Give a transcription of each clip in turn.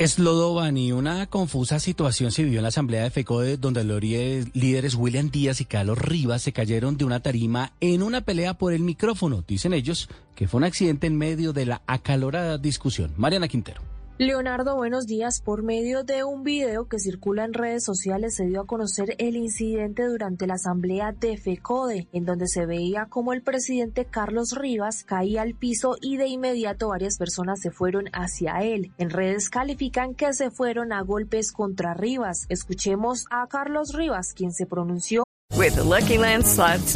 Eslodovan una confusa situación se vivió en la asamblea de FECODE donde los líderes William Díaz y Carlos Rivas se cayeron de una tarima en una pelea por el micrófono. Dicen ellos que fue un accidente en medio de la acalorada discusión. Mariana Quintero. Leonardo, buenos días. Por medio de un video que circula en redes sociales se dio a conocer el incidente durante la asamblea de FECODE, en donde se veía como el presidente Carlos Rivas caía al piso y de inmediato varias personas se fueron hacia él. En redes califican que se fueron a golpes contra Rivas. Escuchemos a Carlos Rivas, quien se pronunció. With the Lucky Land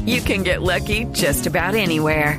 you can get lucky just about anywhere.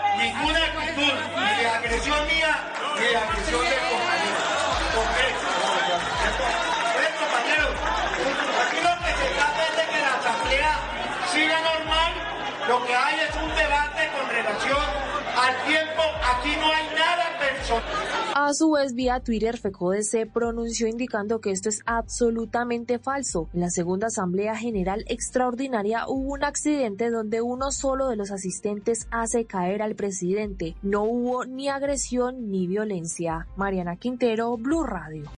ninguna actitud ni de agresión mía ni de agresión de compañeros. Pues, compañeros, aquí lo que se trata es de que la asamblea siga normal. Lo que hay es un debate con relación al tiempo. Aquí no hay nada personal. A su vez, vía Twitter, FECODE se pronunció indicando que esto es absolutamente falso. En la segunda Asamblea General Extraordinaria hubo un accidente donde uno solo de los asistentes hace caer al presidente. No hubo ni agresión ni violencia. Mariana Quintero, Blue Radio.